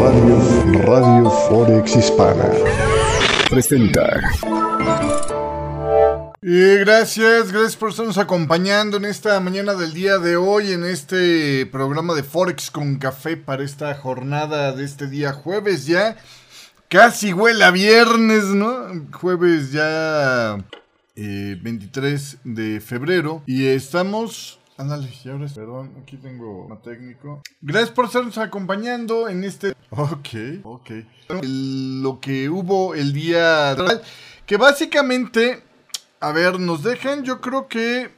Radio, Radio Forex Hispana presenta. Y gracias, gracias por estarnos acompañando en esta mañana del día de hoy, en este programa de Forex con café para esta jornada de este día jueves ya. Casi huele a viernes, ¿no? Jueves ya 23 eh, de febrero. Y estamos Ándale, y ahora, perdón, aquí tengo un técnico. Gracias por estarnos acompañando en este... Ok, ok. lo que hubo el día... Que básicamente, a ver, nos dejan yo creo que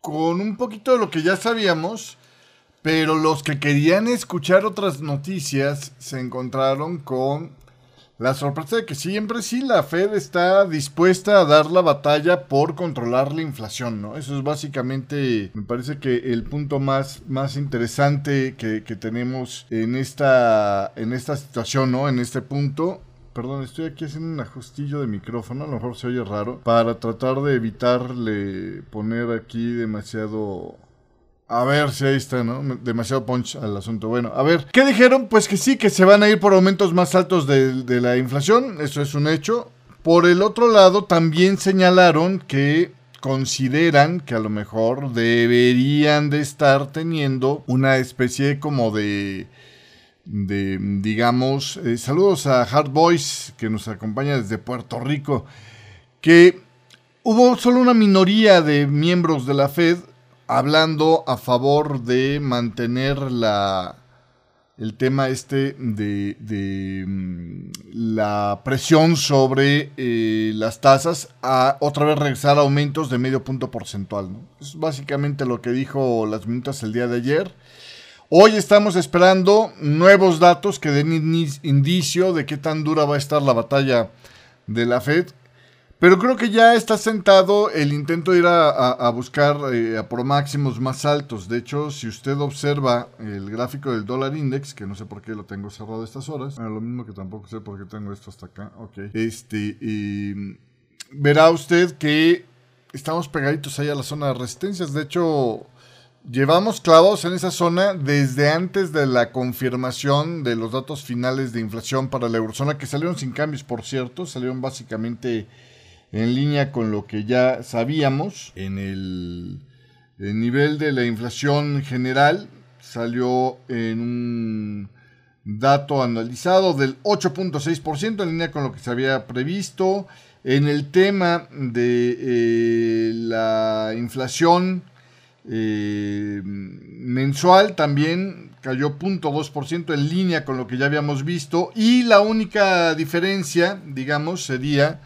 con un poquito de lo que ya sabíamos, pero los que querían escuchar otras noticias se encontraron con la sorpresa de que siempre sí la Fed está dispuesta a dar la batalla por controlar la inflación, ¿no? Eso es básicamente, me parece que el punto más, más interesante que, tenemos en esta, en esta situación, ¿no? En este punto. Perdón, estoy aquí haciendo un ajustillo de micrófono, a lo mejor se oye raro, para tratar de evitarle poner aquí demasiado a ver si ahí está, ¿no? Demasiado punch al asunto. Bueno, a ver, ¿qué dijeron? Pues que sí, que se van a ir por aumentos más altos de, la inflación, eso es un hecho. Por el otro lado, también señalaron que consideran que a lo mejor deberían de estar teniendo una especie como de, de digamos, eh, saludos a Hard Boys que nos acompaña desde Puerto Rico, que hubo solo una minoría de miembros de la Fed hablando a favor de mantener la, el tema este de, mm, la presión sobre eh, las tasas a otra vez regresar a aumentos de medio punto porcentual. Es básicamente lo que dijo las minutas el día de ayer. Hoy estamos esperando nuevos datos que den indicio de qué tan dura va a estar la batalla de la Fed. Pero creo que ya está sentado el intento de ir a, buscar eh, a por máximos más altos. De hecho, si usted observa el gráfico del dólar index, que no sé por qué lo tengo cerrado a estas horas, lo mismo que tampoco sé por qué tengo esto hasta acá, ok. Este, verá usted que estamos pegaditos ahí a la zona de resistencias. De hecho, llevamos clavados en esa zona desde antes de la confirmación de los datos finales de inflación para la eurozona, que salieron sin cambios, por cierto, salieron básicamente en línea con lo que ya sabíamos. En el, nivel de la inflación general salió en un dato analizado del 8.6% en línea con lo que se había previsto. En el tema de eh, la inflación eh, mensual también cayó 0.2% en línea con lo que ya habíamos visto. Y la única diferencia, digamos, sería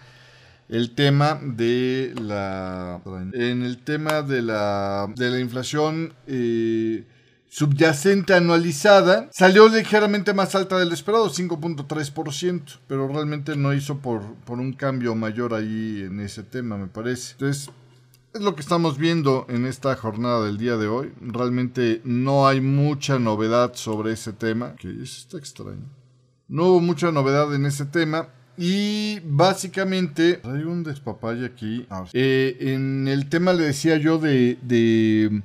el tema de la en el tema de la de la inflación eh, subyacente anualizada salió ligeramente más alta del esperado 5.3% pero realmente no hizo por, por un cambio mayor ahí en ese tema me parece. Entonces es lo que estamos viendo en esta jornada del día de hoy. Realmente no hay mucha novedad sobre ese tema que está extraño. No hubo mucha novedad en ese tema y básicamente, hay un despapalle aquí. Ah, eh, en el tema le decía yo de, de,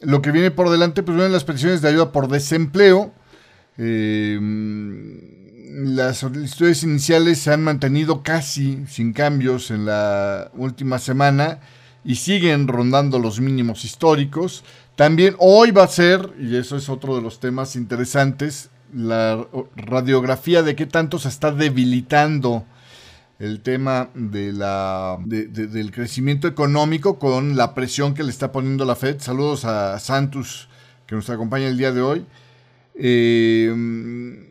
lo que viene por delante, pues vienen las peticiones de ayuda por desempleo. Eh, las solicitudes iniciales se han mantenido casi sin cambios en la última semana y siguen rondando los mínimos históricos. También hoy va a ser, y eso es otro de los temas interesantes, la radiografía de qué tanto se está debilitando el tema de la, del crecimiento económico con la presión que le está poniendo la Fed. Saludos a Santos, que nos acompaña el día de hoy. Eh,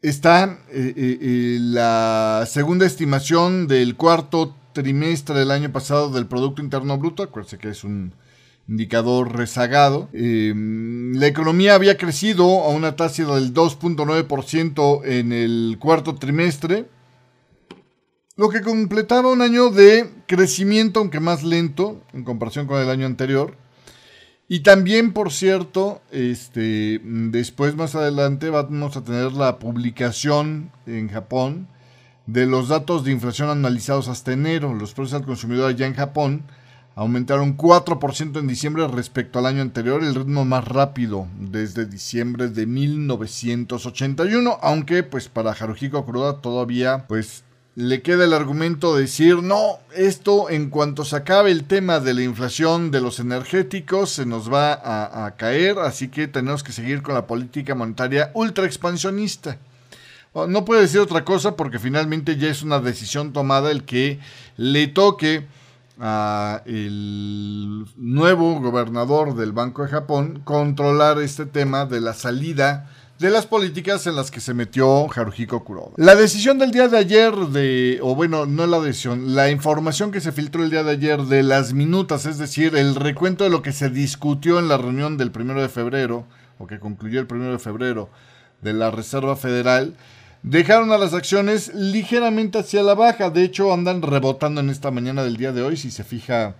está eh, eh, la segunda estimación del cuarto trimestre del año pasado del Producto Interno Bruto. Acuérdense que es un indicador rezagado. Em, la economía había crecido a una tasa del 2.9% en el cuarto trimestre, lo que completaba un año de crecimiento, aunque más lento en comparación con el año anterior. Y también, por cierto, este, después más adelante vamos a tener la publicación en Japón de los datos de inflación analizados hasta enero. Los precios al consumidor allá en Japón aumentaron 4% en diciembre respecto al año anterior, el ritmo más rápido desde diciembre de 1981, aunque pues para Haruhiko Kuroda todavía pues le queda el argumento de decir, no, esto en cuanto se acabe el tema de la inflación de los energéticos se nos va a, caer, así que tenemos que seguir con la política monetaria ultra expansionista. No puede decir otra cosa porque finalmente ya es una decisión tomada el que le toque a el nuevo gobernador del Banco de Japón controlar este tema de la salida de las políticas en las que se metió Haruhiko Kuroda. La decisión del día de ayer de, o bueno, no la decisión, la información que se filtró el día de ayer de las minutas, es decir, el recuento de lo que se discutió en la reunión del primero de febrero, o que concluyó el primero de febrero, de la Reserva Federal, dejaron a las acciones ligeramente hacia la baja. De hecho, andan rebotando en esta mañana del día de hoy, si se fija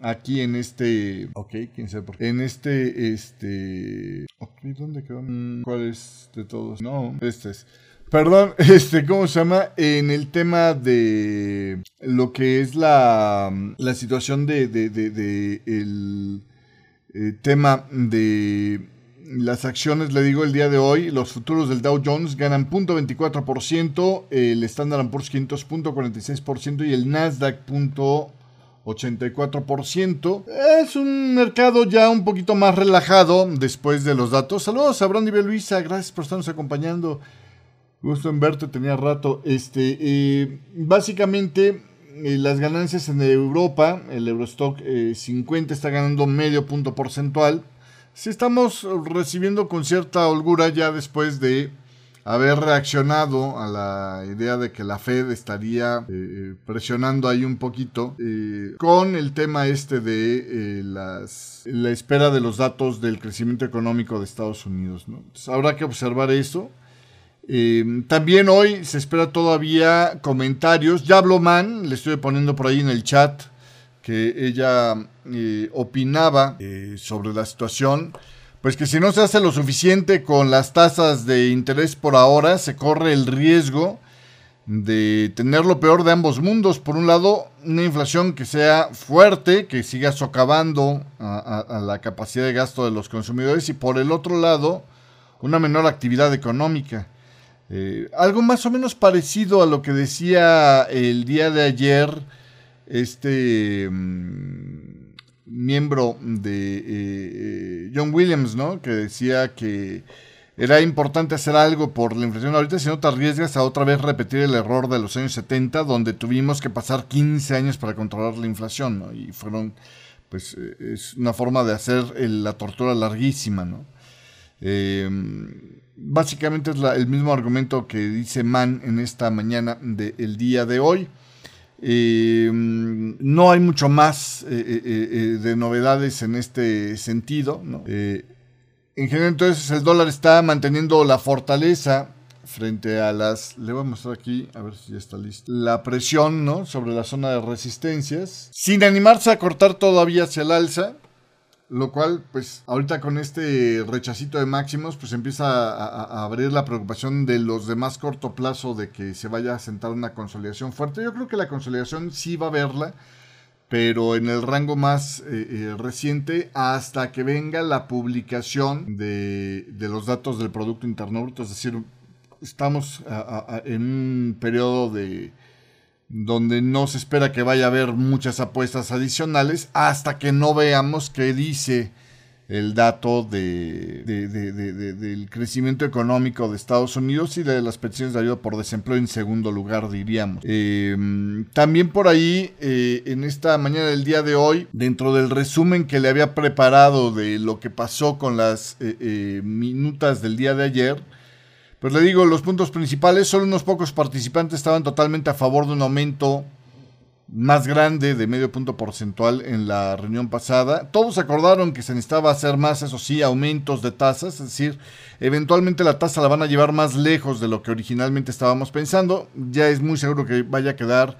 aquí en este. Ok, quién sabe por qué. En este. Este. Ok, ¿dónde quedó? Mm, ¿Cuál es de todos? No, este es. Perdón, este, ¿cómo se llama? En el tema de lo que es la, la situación de, de, de, el eh, tema de las acciones, le digo, el día de hoy, los futuros del Dow Jones ganan 0.24%, el Standard Poor's 500 0.46% y el Nasdaq 84%. Es un mercado ya un poquito más relajado después de los datos. Saludos a Brandy Luisa, gracias por estarnos acompañando. Gusto en verte, tenía rato. Este, eh, básicamente, eh, las ganancias en Europa, el Eurostock 50 eh, está ganando medio punto porcentual. Si estamos recibiendo con cierta holgura ya después de haber reaccionado a la idea de que la Fed estaría eh, eh, presionando ahí un poquito eh, con el tema este de las, la espera de los datos del crecimiento económico de Estados Unidos. habrá que observar eso. también hoy se espera todavía comentarios. Ya habló Man, le estoy poniendo por ahí en el chat que ella opinaba sobre la situación pues que si no se hace lo suficiente con las tasas de interés por ahora, se corre el riesgo de tener lo peor de ambos mundos. Por un lado, una inflación que sea fuerte, que siga socavando a, la capacidad de gasto de los consumidores y por el otro lado, una menor actividad económica. Eh, algo más o menos parecido a lo que decía el día de ayer este... Mm, miembro de eh, eh, John Williams, ¿no? Que decía que era importante hacer algo por la inflación ahorita, si no te arriesgas a otra vez repetir el error de los años 70, donde tuvimos que pasar 15 años para controlar la inflación, ¿no? Y fueron, pues, eh, es una forma de hacer la tortura larguísima, ¿no? básicamente es el mismo argumento que dice Mann en esta mañana del día de hoy. Eh, no hay mucho más eh, eh, de novedades en este sentido. en general, entonces, el dólar está manteniendo la fortaleza frente a las. Le voy a mostrar aquí, a ver si ya está listo. La presión ¿no? sobre la zona de resistencias. Sin animarse a cortar todavía hacia el alza. Lo cual, pues, ahorita con este rechacito de máximos, pues empieza a, abrir la preocupación de los de más corto plazo de que se vaya a sentar una consolidación fuerte. Yo creo que la consolidación sí va a verla, pero en el rango más eh, eh, reciente hasta que venga la publicación de, de, los datos del Producto Interno Bruto. Es decir, estamos en un periodo de donde no se espera que vaya a haber muchas apuestas adicionales hasta que no veamos qué dice el dato de, del crecimiento económico de Estados Unidos y de las peticiones de ayuda por desempleo en segundo lugar, diríamos. Em, también por ahí, eh, en esta mañana del día de hoy, dentro del resumen que le había preparado de lo que pasó con las eh, eh, minutas del día de ayer, pues le digo, los puntos principales, solo unos pocos participantes estaban totalmente a favor de un aumento más grande de medio punto porcentual en la reunión pasada. Todos acordaron que se necesitaba hacer más, eso sí, aumentos de tasas, es decir, eventualmente la tasa la van a llevar más lejos de lo que originalmente estábamos pensando. Ya es muy seguro que vaya a quedar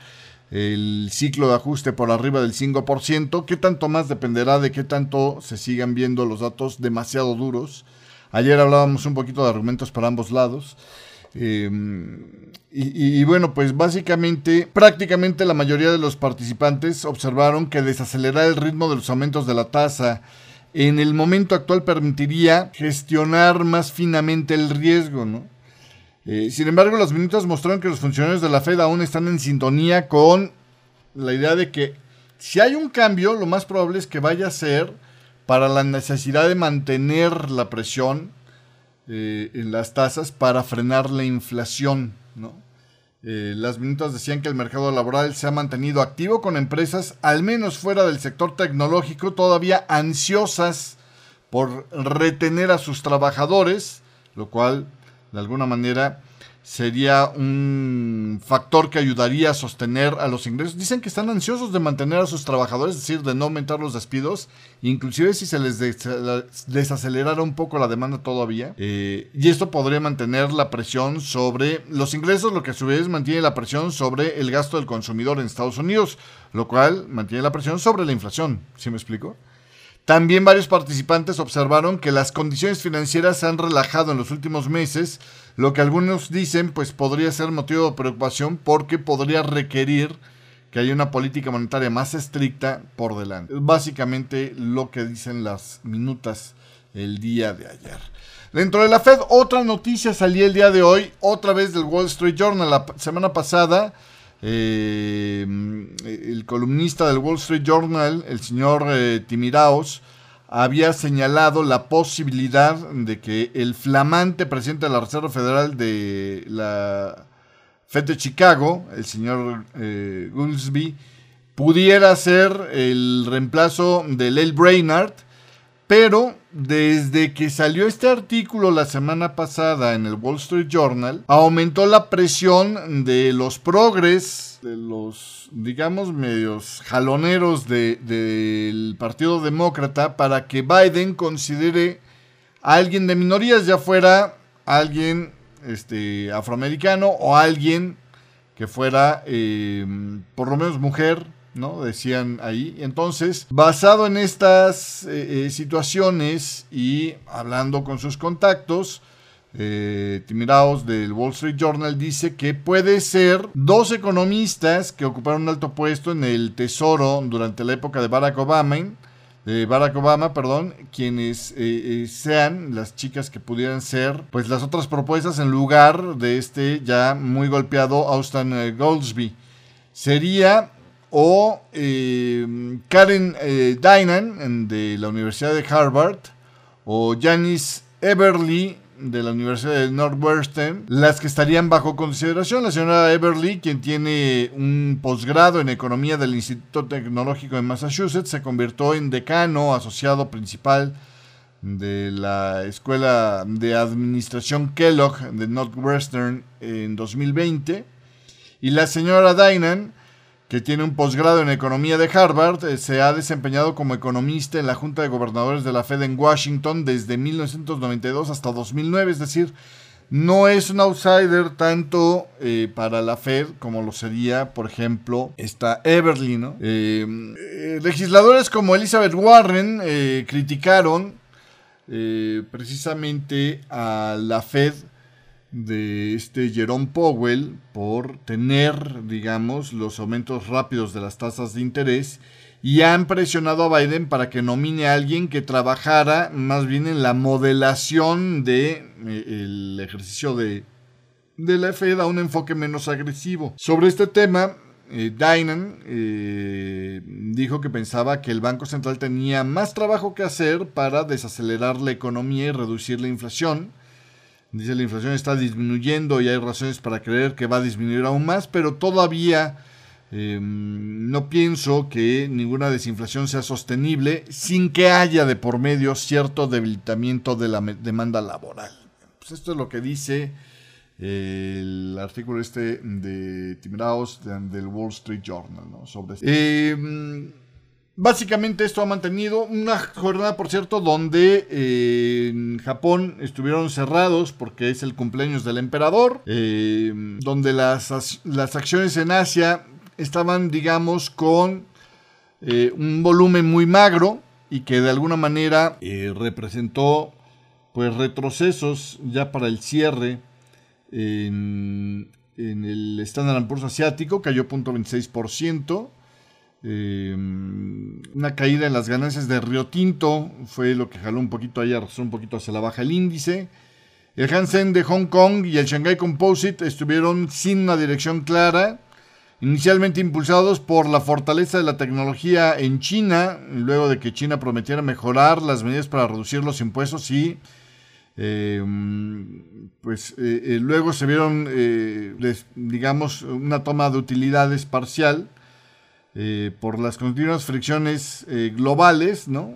el ciclo de ajuste por arriba del 5%. ¿Qué tanto más dependerá de qué tanto se sigan viendo los datos demasiado duros? Ayer hablábamos un poquito de argumentos para ambos lados. Em, y, bueno, pues básicamente, prácticamente la mayoría de los participantes observaron que desacelerar el ritmo de los aumentos de la tasa en el momento actual permitiría gestionar más finamente el riesgo, ¿no? Eh, sin embargo, los minutos mostraron que los funcionarios de la Fed aún están en sintonía con la idea de que si hay un cambio, lo más probable es que vaya a ser para la necesidad de mantener la presión eh, en las tasas para frenar la inflación. Eh, las minutas decían que el mercado laboral se ha mantenido activo con empresas, al menos fuera del sector tecnológico, todavía ansiosas por retener a sus trabajadores, lo cual de alguna manera sería un factor que ayudaría a sostener a los ingresos. Dicen que están ansiosos de mantener a sus trabajadores, es decir, de no aumentar los despidos, inclusive si se les desacelerara un poco la demanda todavía. Eh, y esto podría mantener la presión sobre los ingresos, lo que a su vez mantiene la presión sobre el gasto del consumidor en Estados Unidos, lo cual mantiene la presión sobre la inflación. ¿Sí me explico? También varios participantes observaron que las condiciones financieras se han relajado en los últimos meses, lo que algunos dicen pues podría ser motivo de preocupación porque podría requerir que haya una política monetaria más estricta por delante. Básicamente lo que dicen las minutas el día de ayer. Dentro de la Fed, otra noticia salía el día de hoy, otra vez del Wall Street Journal. La semana pasada eh, el columnista del Wall Street Journal, el señor eh, Timiraos, había señalado la posibilidad de que el flamante presidente de la Reserva Federal de la Fed de Chicago, el señor eh, pudiera ser el reemplazo de Lyle Brainard, pero desde que salió este artículo la semana pasada en el Wall Street Journal, aumentó la presión de los progres, de los, digamos, medios jaloneros del Partido Demócrata para que Biden considere a alguien de minorías, ya fuera alguien este, afroamericano o alguien que fuera eh, por lo menos mujer Decían ahí. Entonces, basado en estas eh, eh, situaciones y hablando con sus contactos, eh, Timiraos del Wall Street Journal dice que puede ser dos economistas que ocuparon un alto puesto en el Tesoro durante la época de Barack Obama, de Barack Obama, perdón, quienes sean las chicas que pudieran ser, pues las otras propuestas en lugar de este ya muy golpeado Austin Goldsby. Sería o eh, Karen eh, Dynan de la Universidad de Harvard o Janice Everly de la Universidad de Northwestern, las que estarían bajo consideración. La señora Everly, quien tiene un posgrado en economía del Instituto Tecnológico de Massachusetts, se convirtió en decano asociado principal de la Escuela de Administración Kellogg de Northwestern en 2020. Y la señora Dynan que tiene un posgrado en economía de Harvard, eh, se ha desempeñado como economista en la Junta de Gobernadores de la Fed en Washington desde 1992 hasta 2009, es decir, no es un outsider tanto eh, para la Fed como lo sería, por ejemplo, esta Everly. Eh, legisladores como Elizabeth Warren criticaron precisamente a la Fed de este Jerome Powell por tener, digamos, los aumentos rápidos de las tasas de interés y han presionado a Biden para que nomine a alguien que trabajara más bien en la modelación de eh, el ejercicio de, de la Fed a un enfoque menos agresivo. Sobre este tema, eh, eh, dijo que pensaba que el Banco Central tenía más trabajo que hacer para desacelerar la economía y reducir la inflación Dice la inflación está disminuyendo y hay razones para creer que va a disminuir aún más, pero todavía em, no pienso que ninguna desinflación sea sostenible sin que haya de por medio cierto debilitamiento de la demanda laboral. Pues esto es lo que dice el artículo este de Tim del Wall Street Journal sobre esto. Em, Básicamente esto ha mantenido una jornada, por cierto, donde eh, en Japón estuvieron cerrados porque es el cumpleaños del emperador, eh, donde las, las, acciones en Asia estaban, digamos, con eh, un volumen muy magro y que de alguna manera representó pues retrocesos ya para el cierre En, en el Standard Poor's asiático cayó 0.26%. Eh, una caída en las ganancias de Río Tinto fue lo que jaló un poquito ahí, un poquito hacia la baja el índice. El Hansen de Hong Kong y el Shanghai Composite estuvieron sin una dirección clara, inicialmente impulsados por la fortaleza de la tecnología en China, luego de que China prometiera mejorar las medidas para reducir los impuestos y eh, pues eh, eh, luego se vieron, digamos, una toma de utilidades parcial por las continuas fricciones globales, ¿no?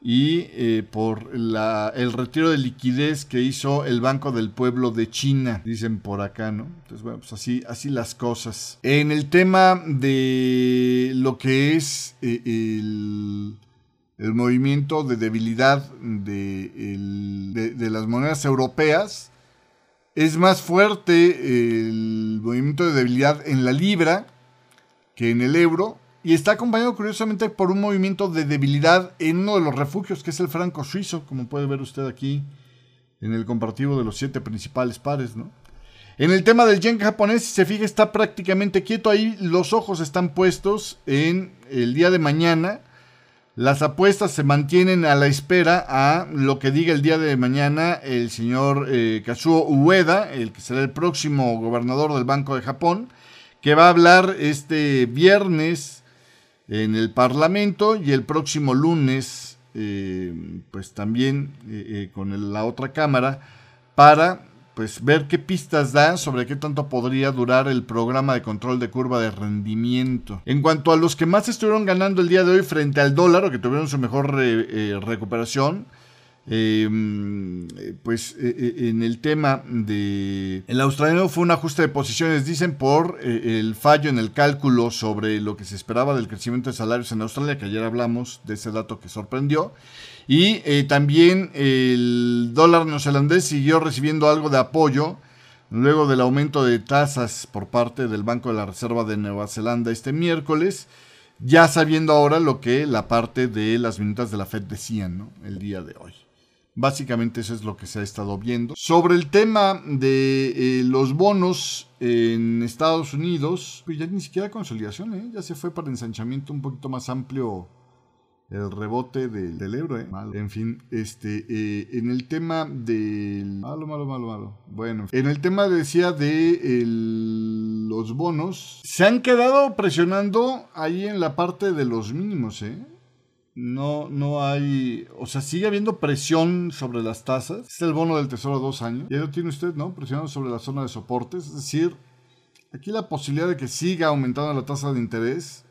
Y por el retiro de liquidez que hizo el Banco del Pueblo de China, dicen por acá, ¿no? Entonces, bueno, pues así, las cosas. En el tema de lo que es el el movimiento de debilidad de, las monedas europeas. Es más fuerte el movimiento de debilidad en la libra que en el euro. Y está acompañado curiosamente por un movimiento de debilidad en uno de los refugios, que es el franco suizo, como puede ver usted aquí en el comparativo de los siete principales pares. ¿no? En el tema del yen japonés, si se fija, está prácticamente quieto. Ahí los ojos están puestos en el día de mañana las apuestas se mantienen a la espera a lo que diga el día de mañana el señor eh, Kazuo Ueda, el que será el próximo gobernador del Banco de Japón, que va a hablar este viernes en el Parlamento y el próximo lunes, eh, pues también eh, con la otra Cámara, para pues ver qué pistas da sobre qué tanto podría durar el programa de control de curva de rendimiento. En cuanto a los que más estuvieron ganando el día de hoy frente al dólar o que tuvieron su mejor eh, recuperación, em, pues eh, eh, en el tema de el australiano fue un ajuste de posiciones, dicen, por el fallo en el cálculo sobre lo que se esperaba del crecimiento de salarios en Australia, que ayer hablamos de ese dato que sorprendió. Y eh, también el dólar neozelandés siguió recibiendo algo de apoyo luego del aumento de tasas por parte del Banco de la Reserva de Nueva Zelanda este miércoles, ya sabiendo ahora lo que la parte de las minutas de la Fed decían el día de hoy. Básicamente eso es lo que se ha estado viendo. Sobre el tema de eh, los bonos en Estados Unidos, pues ya ni siquiera consolidación, ¿eh? ya se fue para ensanchamiento un poquito más amplio el rebote del, del euro, ¿eh? En fin, este, eh, en el tema del... Malo, malo, malo, malo. Bueno, en el tema decía de los bonos, se han quedado presionando ahí en la parte de los mínimos, ¿eh? No, no hay, o sea, sigue habiendo presión sobre las tasas. Es el bono del tesoro de dos años. Ya lo tiene usted, ¿no? Presionando sobre la zona de soportes. Es decir, aquí la posibilidad de que siga aumentando la tasa de interés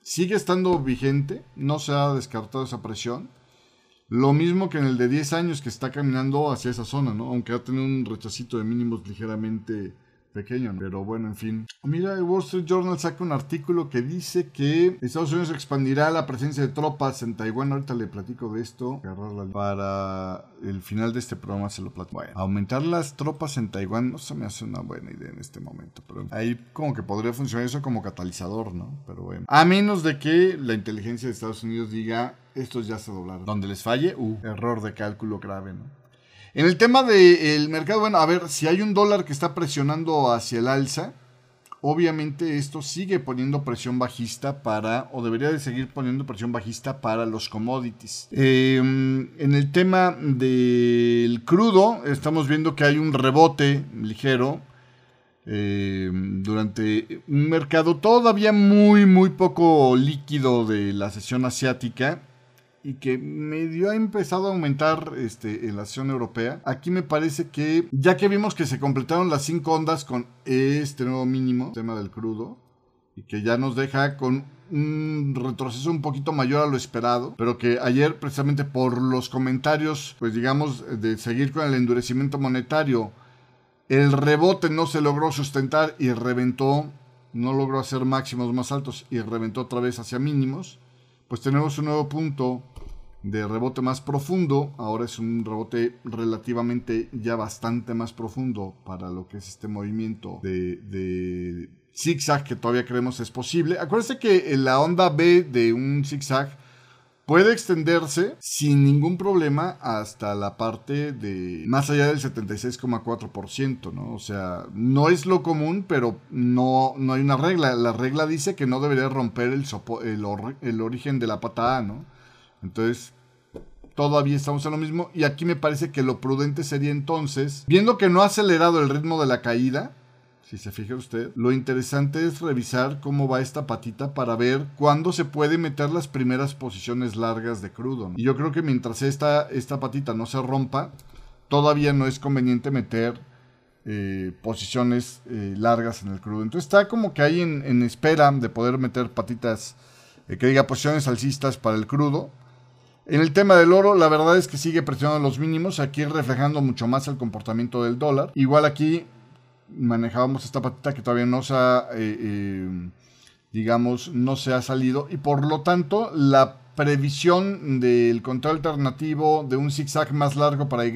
sigue estando vigente, no se ha descartado esa presión. Lo mismo que en el de 10 años que está caminando hacia esa zona, ¿no? Aunque ha tenido un rechacito de mínimos ligeramente pequeño, pero bueno, en fin. Mira, el Wall Street Journal saca un artículo que dice que Estados Unidos expandirá la presencia de tropas en Taiwán. Ahorita le platico de esto. Para el final de este programa se lo platico. Bueno, aumentar las tropas en Taiwán no se me hace una buena idea en este momento, pero ahí como que podría funcionar eso como catalizador, ¿no? Pero bueno. A menos de que la inteligencia de Estados Unidos diga, estos ya se doblaron. Donde les falle, uh, error de cálculo grave, ¿no? En el tema del mercado, bueno, a ver, si hay un dólar que está presionando hacia el alza, obviamente esto sigue poniendo presión bajista para, o debería de seguir poniendo presión bajista para los commodities. Em, en el tema del crudo, estamos viendo que hay un rebote ligero em, durante un mercado todavía muy, muy poco líquido de la sesión asiática y que medio ha empezado a aumentar este, la acción europea. Aquí me parece que, ya que vimos que se completaron las cinco ondas con este nuevo mínimo, tema del crudo, y que ya nos deja con un retroceso un poquito mayor a lo esperado, pero que ayer precisamente por los comentarios, pues digamos, de seguir con el endurecimiento monetario, el rebote no se logró sustentar y reventó, no logró hacer máximos más altos y reventó otra vez hacia mínimos pues tenemos un nuevo punto de rebote más profundo. Ahora es un rebote relativamente ya bastante más profundo para lo que es este movimiento de, zigzag que todavía creemos es posible. Acuérdense que la onda B de un zigzag puede extenderse sin ningún problema hasta la parte de más allá del 76,4%, ¿no? O sea, no es lo común, pero no, no hay una regla. La regla dice que no debería romper el, el, origen de la pata A, ¿no? Entonces, todavía estamos en lo mismo. Y aquí me parece que lo prudente sería entonces, viendo que no ha acelerado el ritmo de la caída, si se fija usted, lo interesante es revisar cómo va esta patita para ver cuándo se puede meter las primeras posiciones largas de crudo. Y yo creo que mientras esta, esta patita no se rompa, todavía no es conveniente meter eh, posiciones eh, largas en el crudo. Entonces está como que hay en, espera de poder meter patitas, eh, que diga posiciones alcistas para el crudo. En el tema del oro, la verdad es que sigue presionando los mínimos, aquí reflejando mucho más el comportamiento del dólar. Igual aquí manejábamos esta patita que todavía no se ha, eh, eh, digamos, no se ha salido y por lo tanto la previsión del control alternativo de un zigzag más largo para Y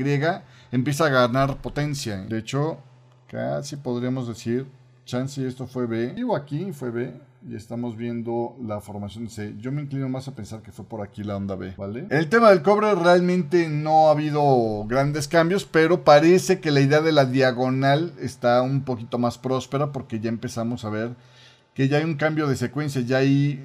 empieza a ganar potencia. De hecho, casi podríamos decir, chance esto fue B. Digo aquí, fue B y estamos viendo la formación C. Yo me inclino más a pensar que fue por aquí la onda B, ¿vale? El tema del cobre realmente no ha habido grandes cambios, pero parece que la idea de la diagonal está un poquito más próspera porque ya empezamos a ver que ya hay un cambio de secuencia, ya hay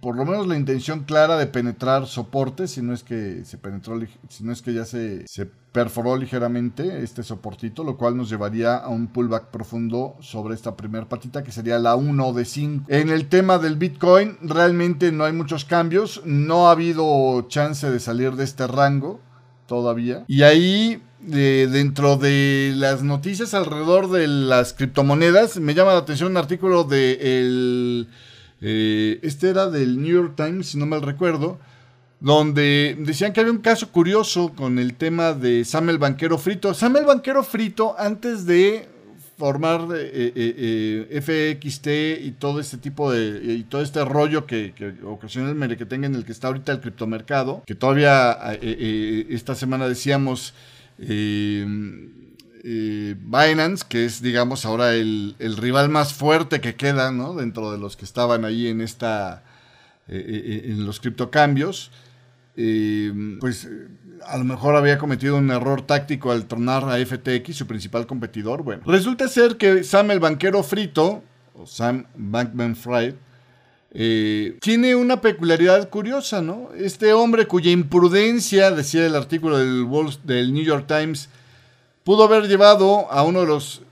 por lo menos la intención clara de penetrar soportes, si no es que se penetró, si no es que ya se, se perforó ligeramente este soportito, lo cual nos llevaría a un pullback profundo sobre esta primera patita que sería la 1 de 5. En el tema del Bitcoin realmente no hay muchos cambios, no ha habido chance de salir de este rango todavía. Y ahí dentro de las noticias alrededor de las criptomonedas, me llama la atención un artículo de el, eh, este era del New York Times, si no mal recuerdo, donde decían que había un caso curioso con el tema de Sam el Banquero Frito. Sam el Banquero Frito, antes de formar eh, eh, FXT y todo este tipo de y todo este rollo que, que ocasiona el en el que está ahorita el criptomercado, que todavía esta semana decíamos eh, eh, Binance, que es, digamos, ahora el, rival más fuerte que queda, ¿no? Dentro de los que estaban ahí en esta, eh, en los criptocambios, pues a lo mejor había cometido un error táctico al tronar a FTX, su principal competidor. Bueno, resulta ser que Sam el banquero frito, o Sam Bankman Fried, tiene una peculiaridad curiosa, ¿no? Este hombre cuya imprudencia, decía el artículo del, del New York Times, pudo haber llevado a uno de los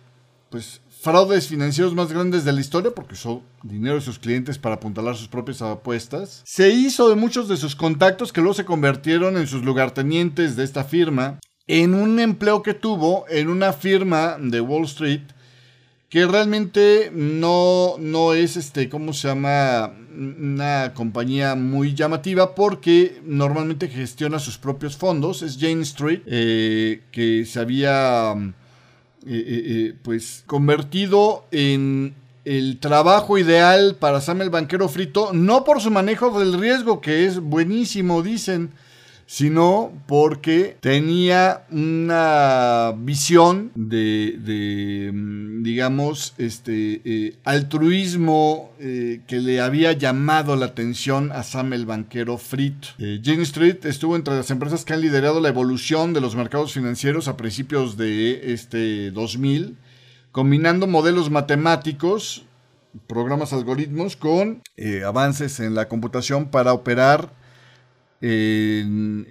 pues, fraudes financieros más grandes de la historia, porque usó dinero de sus clientes para apuntalar sus propias apuestas. Se hizo de muchos de sus contactos que luego se convirtieron en sus lugartenientes de esta firma, en un empleo que tuvo en una firma de Wall Street que realmente no, no es, este, ¿cómo se llama? Una compañía muy llamativa porque normalmente gestiona sus propios fondos. Es Jane Street, eh, que se había, eh, eh, pues, convertido en el trabajo ideal para Sam el banquero frito, no por su manejo del riesgo, que es buenísimo, dicen, sino porque tenía una visión de, mm, digamos, este eh, altruismo eh, que le había llamado la atención a Sam el banquero frito. Eh, Jane Street estuvo entre las empresas que han liderado la evolución de los mercados financieros a principios de este 2000, combinando modelos matemáticos programas algoritmos con avances en la computación para operar en,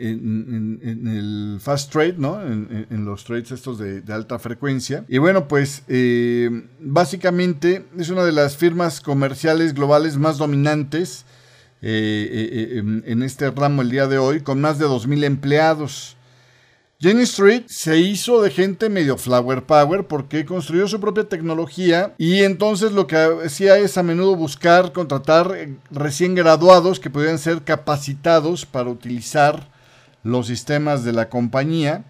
el fast trade, ¿no? En, los trades estos de, alta frecuencia. Y bueno, pues eh, básicamente es una de las firmas comerciales globales más dominantes eh, eh, en este ramo el día de hoy, con más de 2.000 empleados. Jenny Street se hizo de gente medio flower power porque construyó su propia tecnología y entonces lo que hacía es a menudo buscar contratar recién graduados que pudieran ser capacitados para utilizar los sistemas de la compañía.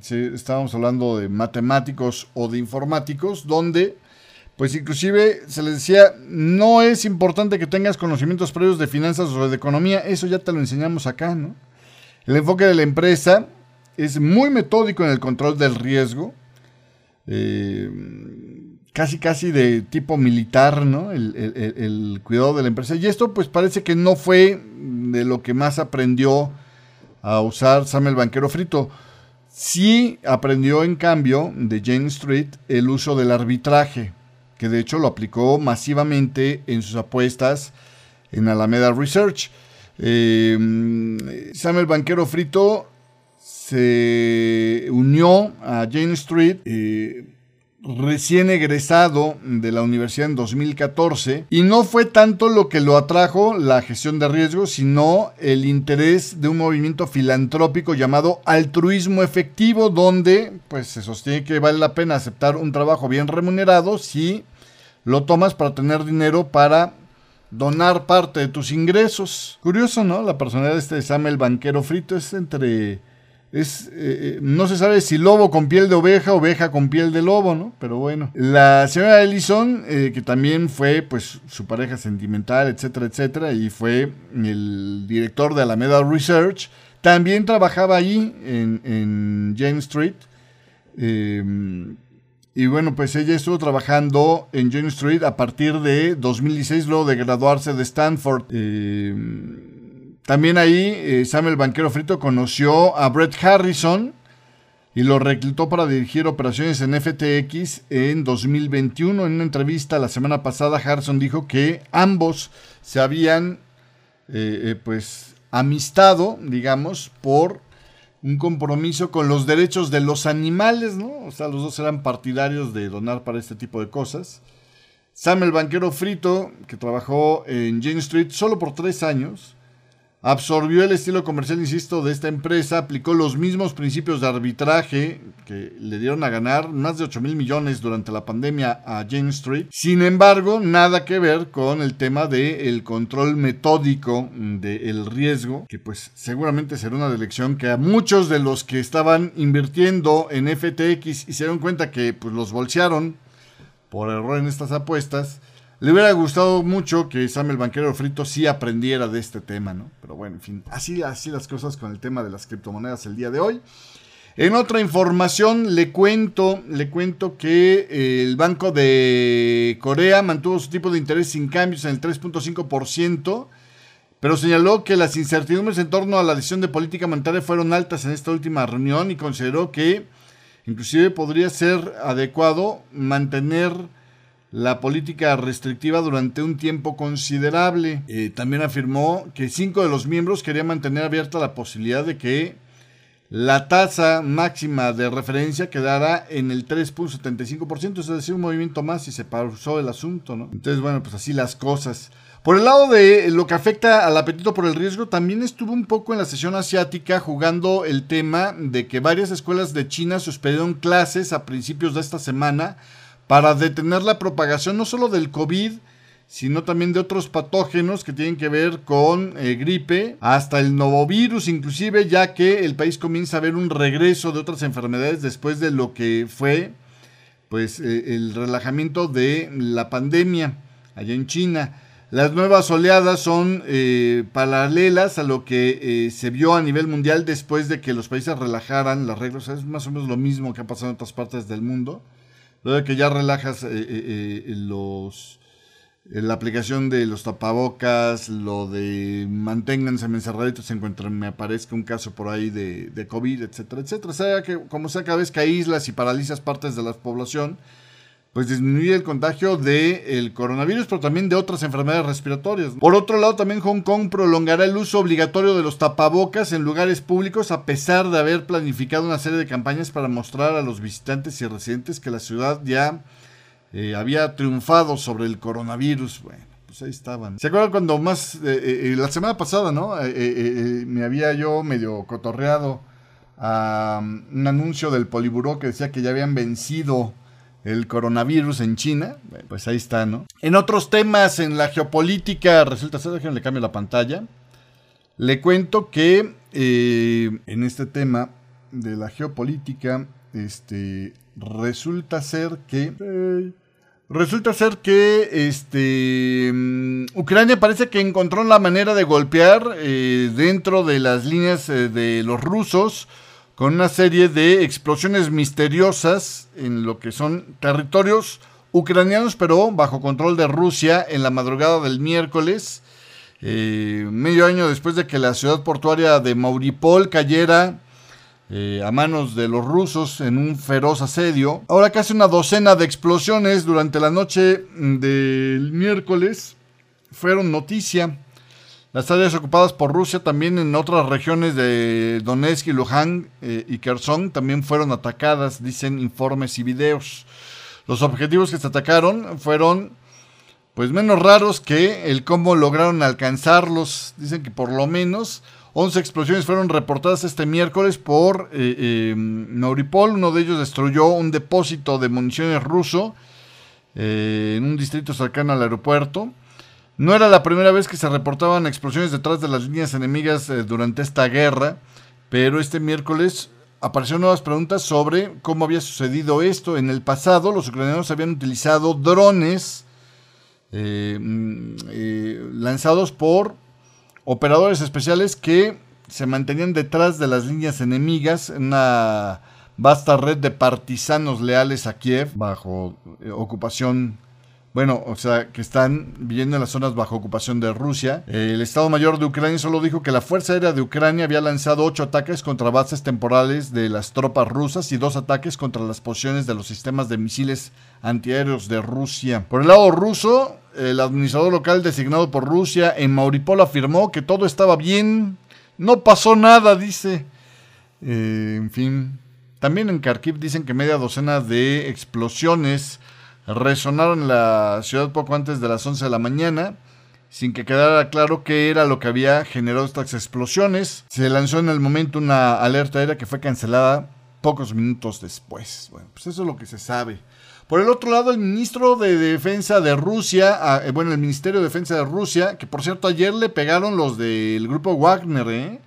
estábamos hablando de matemáticos o de informáticos, donde pues inclusive se les decía, no es importante que tengas conocimientos previos de finanzas o de economía, eso ya te lo enseñamos acá, ¿no? El enfoque de la empresa es muy metódico en el control del riesgo. Eh, casi casi de tipo militar, ¿no? El, cuidado de la empresa. Y esto pues parece que no fue de lo que más aprendió a usar Sam el banquero frito. Sí aprendió en cambio de Jane Street el uso del arbitraje, que de hecho lo aplicó masivamente en sus apuestas en Alameda Research. Eh, Sam el banquero frito se unió a Jane Street. Eh, recién egresado de la universidad en 2014 y no fue tanto lo que lo atrajo la gestión de riesgos, sino el interés de un movimiento filantrópico llamado altruismo efectivo, donde pues se sostiene que vale la pena aceptar un trabajo bien remunerado si lo tomas para tener dinero para donar parte de tus ingresos. Curioso, ¿no? La personalidad de este Samuel Banquero Frito es entre es, eh, eh, no se sabe si lobo con piel de oveja, oveja con piel de lobo, ¿no? Pero bueno. La señora Ellison, eh, que también fue pues su pareja sentimental, etcétera, etcétera, y fue el director de Alameda Research, también trabajaba allí en, en James Street. y bueno, pues ella estuvo trabajando en James Street a partir de 2016, luego de graduarse de Stanford. También ahí eh, Samuel Banquero Frito conoció a Brett Harrison y lo reclutó para dirigir operaciones en FTX en 2021. En una entrevista la semana pasada, Harrison dijo que ambos se habían eh, eh, pues amistado, digamos, por un compromiso con los derechos de los animales, ¿no? O sea, los dos eran partidarios de donar para este tipo de cosas. Samuel Banquero Frito, que trabajó en Jane Street solo por tres años, absorbió el estilo comercial, insisto, de esta empresa, aplicó los mismos principios de arbitraje que le dieron a ganar más de 8 mil millones durante la pandemia a Jane Street. Sin embargo, nada que ver con el tema del control metódico del riesgo, que pues seguramente será una elección que a muchos de los que estaban invirtiendo en FTX y se dieron cuenta que pues los bolsearon por error en estas apuestas, le hubiera gustado mucho que Samuel Banquero Frito sí aprendiera de este tema, ¿no? Pero bueno, en fin, así, así las cosas con el tema de las criptomonedas el día de hoy. En otra información le cuento, le cuento que eh, el Banco de Corea mantuvo su tipo de interés sin cambios en el 3.5%, pero señaló que las incertidumbres en torno a la decisión de política monetaria fueron altas en esta última reunión y consideró que inclusive podría ser adecuado mantener la política restrictiva durante un tiempo considerable. Eh, también afirmó que cinco de los miembros querían mantener abierta la posibilidad de que la tasa máxima de referencia quedara en el 3.75%, es decir, un movimiento más y se pausó el asunto, ¿no? Entonces, bueno, pues así las cosas. Por el lado de lo que afecta al apetito por el riesgo, también estuvo un poco en la sesión asiática jugando el tema de que varias escuelas de China suspendieron clases a principios de esta semana para detener la propagación no solo del COVID, sino también de otros patógenos que tienen que ver con eh, gripe, hasta el novovirus inclusive, ya que el país comienza a ver un regreso de otras enfermedades después de lo que fue pues eh, el relajamiento de la pandemia allá en China. Las nuevas oleadas son eh, paralelas a lo que se vio a nivel mundial después de que los países relajaran las reglas. Es más o menos lo mismo que ha pasado en otras partes del mundo. Luego de que ya relajas eh, eh, eh, los la aplicación de los tapabocas, lo de manténganse encerraditos en cuanto me aparezca un caso por ahí de, de COVID, etcétera, etcétera. O sea, que como sea, cada vez que aíslas y paralizas partes de la población, pues disminuye el contagio del coronavirus, pero también de otras enfermedades respiratorias. Por otro lado, también Hong Kong prolongará el uso obligatorio de los tapabocas en lugares públicos a pesar de haber planificado una serie de campañas para mostrar a los visitantes y residentes que la ciudad ya eh, había triunfado sobre el coronavirus. Bueno, pues ahí estaban. ¿Se acuerdan cuando más, eh, eh, la semana pasada, ¿no? me había yo medio cotorreado a um, un anuncio del Poliburó que decía que ya habían vencido el coronavirus en China. Pues ahí está, ¿no? En otros temas, en la geopolítica, resulta ser, le cambio la pantalla. Le cuento que eh, en este tema de la geopolítica, este, resulta ser que... resulta ser que este, mm, Ucrania parece que encontró la manera de golpear eh, dentro de las líneas eh, de los rusos con una serie de explosiones misteriosas en lo que son territorios ucranianos, pero bajo control de Rusia en la madrugada del miércoles, eh, medio año después de que la ciudad portuaria de Mauripol cayera eh, a manos de los rusos en un feroz asedio. Ahora casi una docena de explosiones durante la noche del miércoles fueron noticia. Las áreas ocupadas por Rusia también en otras regiones de Donetsk y Luhansk eh, y Kherson también fueron atacadas, dicen informes y videos. Los objetivos que se atacaron fueron pues menos raros que el cómo lograron alcanzarlos. Dicen que por lo menos 11 explosiones fueron reportadas este miércoles por eh, Mauripol. Uno de ellos destruyó un depósito de municiones ruso eh, en un distrito cercano al aeropuerto. No era la primera vez que se reportaban explosiones detrás de las líneas enemigas durante esta guerra, pero este miércoles aparecieron nuevas preguntas sobre cómo había sucedido esto. En el pasado, los ucranianos habían utilizado drones mm, lanzados por operadores especiales que se mantenían detrás de las líneas enemigas en una vasta red de partisanos leales a Kiev bajo eh, ocupación bueno, o sea, que están viviendo en las zonas bajo ocupación de Rusia. El Estado Mayor de Ucrania solo dijo que la Fuerza Aérea de Ucrania había lanzado ocho ataques contra bases temporales de las tropas rusas y dos ataques contra las posiciones de los sistemas de misiles antiaéreos de Rusia. Por el lado ruso, el administrador local designado por Rusia en Mauripol afirmó que todo estaba bien, no pasó nada, dice. Eh, en fin, también en Kharkiv dicen que media docena de explosiones resonaron en la ciudad poco antes de las 11 de la mañana, sin que quedara claro qué era lo que había generado estas explosiones. Se lanzó en el momento una alerta aérea que fue cancelada pocos minutos después. Bueno, pues eso es lo que se sabe. Por el otro lado, el ministro de Defensa de Rusia, ah, eh, bueno, el Ministerio de Defensa de Rusia, que por cierto ayer le pegaron los del grupo Wagner, ¿eh?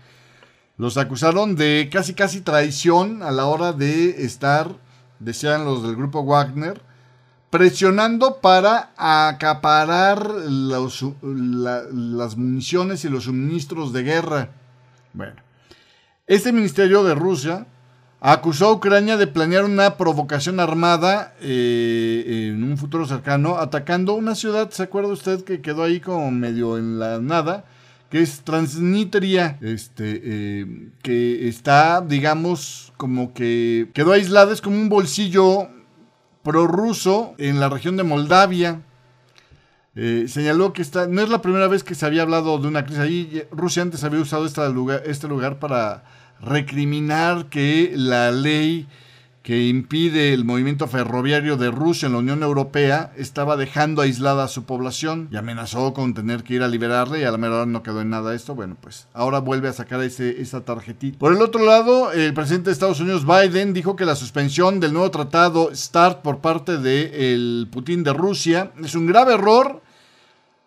Los acusaron de casi casi traición a la hora de estar, decían los del grupo Wagner, presionando para acaparar las municiones y los suministros de guerra. Bueno, este ministerio de Rusia acusó a Ucrania de planear una provocación armada eh, en un futuro cercano, atacando una ciudad, ¿se acuerda usted que quedó ahí como medio en la nada? que es Transnistria, este, eh, que está, digamos, como que quedó aislada, es como un bolsillo prorruso en la región de Moldavia. Eh, señaló que esta, no es la primera vez que se había hablado de una crisis ahí. Rusia antes había usado lugar, este lugar para recriminar que la ley que impide el movimiento ferroviario de Rusia en la Unión Europea estaba dejando aislada a su población y amenazó con tener que ir a liberarle y a la mera no quedó en nada esto. Bueno, pues ahora vuelve a sacar ese, esa tarjetita. Por el otro lado, el presidente de Estados Unidos, Biden, dijo que la suspensión del nuevo tratado START por parte de el Putin de Rusia es un grave error,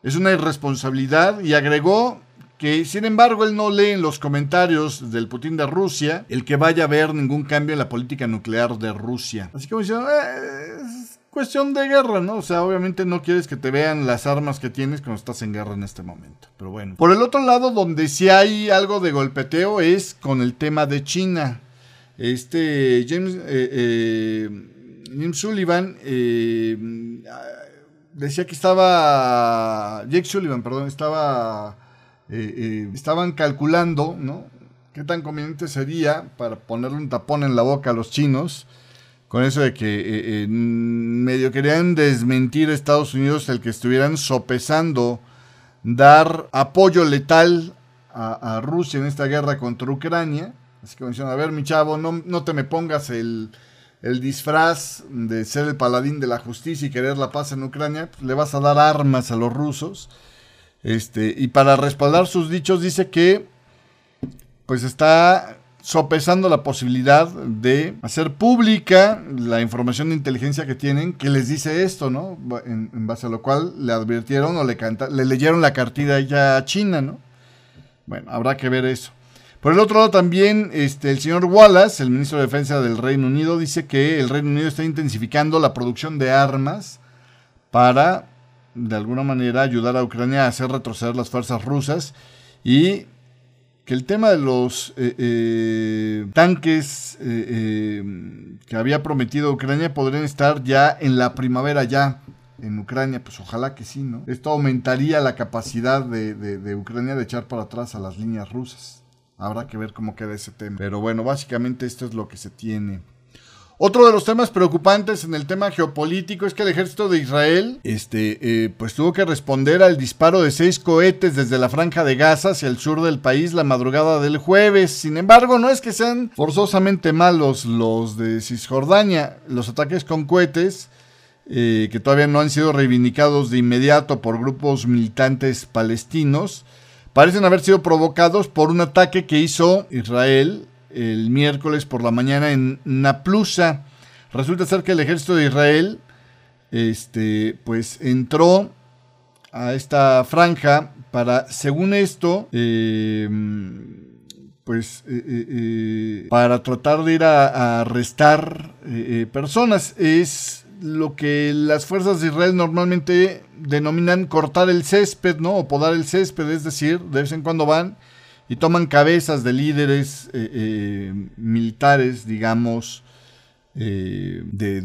es una irresponsabilidad y agregó que sin embargo él no lee en los comentarios del Putin de Rusia el que vaya a haber ningún cambio en la política nuclear de Rusia. Así que diciendo, eh, es cuestión de guerra, ¿no? O sea, obviamente no quieres que te vean las armas que tienes cuando estás en guerra en este momento. Pero bueno. Por el otro lado, donde sí hay algo de golpeteo es con el tema de China. Este James, eh, eh, James Sullivan decía que estaba... Jake Sullivan, perdón, estaba eh, eh, estaban calculando, ¿no? ¿Qué tan conveniente sería para ponerle un tapón en la boca a los chinos? Con eso de que eh, medio querían desmentir a Estados Unidos el que estuvieran sopesando dar apoyo letal a, Rusia en esta guerra contra Ucrania. Así que mencionan, a ver, mi chavo, no, no te me pongas el, el disfraz de ser el paladín de la justicia y querer la paz en Ucrania, pues le vas a dar armas a los rusos. Este, y para respaldar sus dichos dice que pues está sopesando la posibilidad de hacer pública la información de inteligencia que tienen que les dice esto, ¿no? En, base a lo cual le advirtieron o le, le leyeron la cartilla ya a China, ¿no? Bueno, habrá que ver eso. Por el otro lado también este, el señor Wallace, el ministro de Defensa del Reino Unido, dice que el Reino Unido está intensificando la producción de armas para de alguna manera ayudar a Ucrania a hacer retroceder las fuerzas rusas y que el tema de los eh, eh, tanques eh, que había prometido Ucrania podrían estar ya en la primavera ya en Ucrania, pues ojalá que sí, ¿no? Esto aumentaría la capacidad de, de, Ucrania de echar para atrás a las líneas rusas. Habrá que ver cómo queda ese tema. Pero bueno, básicamente esto es lo que se tiene. Otro de los temas preocupantes en el tema geopolítico es que el ejército de Israel este, eh, pues tuvo que responder al disparo de seis cohetes desde la franja de Gaza hacia el sur del país la madrugada del jueves. Sin embargo, no es que sean forzosamente malos los de Cisjordania. Los ataques con cohetes, eh, que todavía no han sido reivindicados de inmediato por grupos militantes palestinos, parecen haber sido provocados por un ataque que hizo Israel el miércoles por la mañana en Naplusa. Resulta ser que el ejército de Israel este, pues entró a esta franja para, según esto, eh, pues eh, eh, para tratar de ir a, arrestar personas. Es lo que las fuerzas de Israel normalmente denominan cortar el césped, ¿no? O podar el césped, es decir, de vez en cuando van y toman cabezas de líderes eh, eh, militares, digamos, eh, de,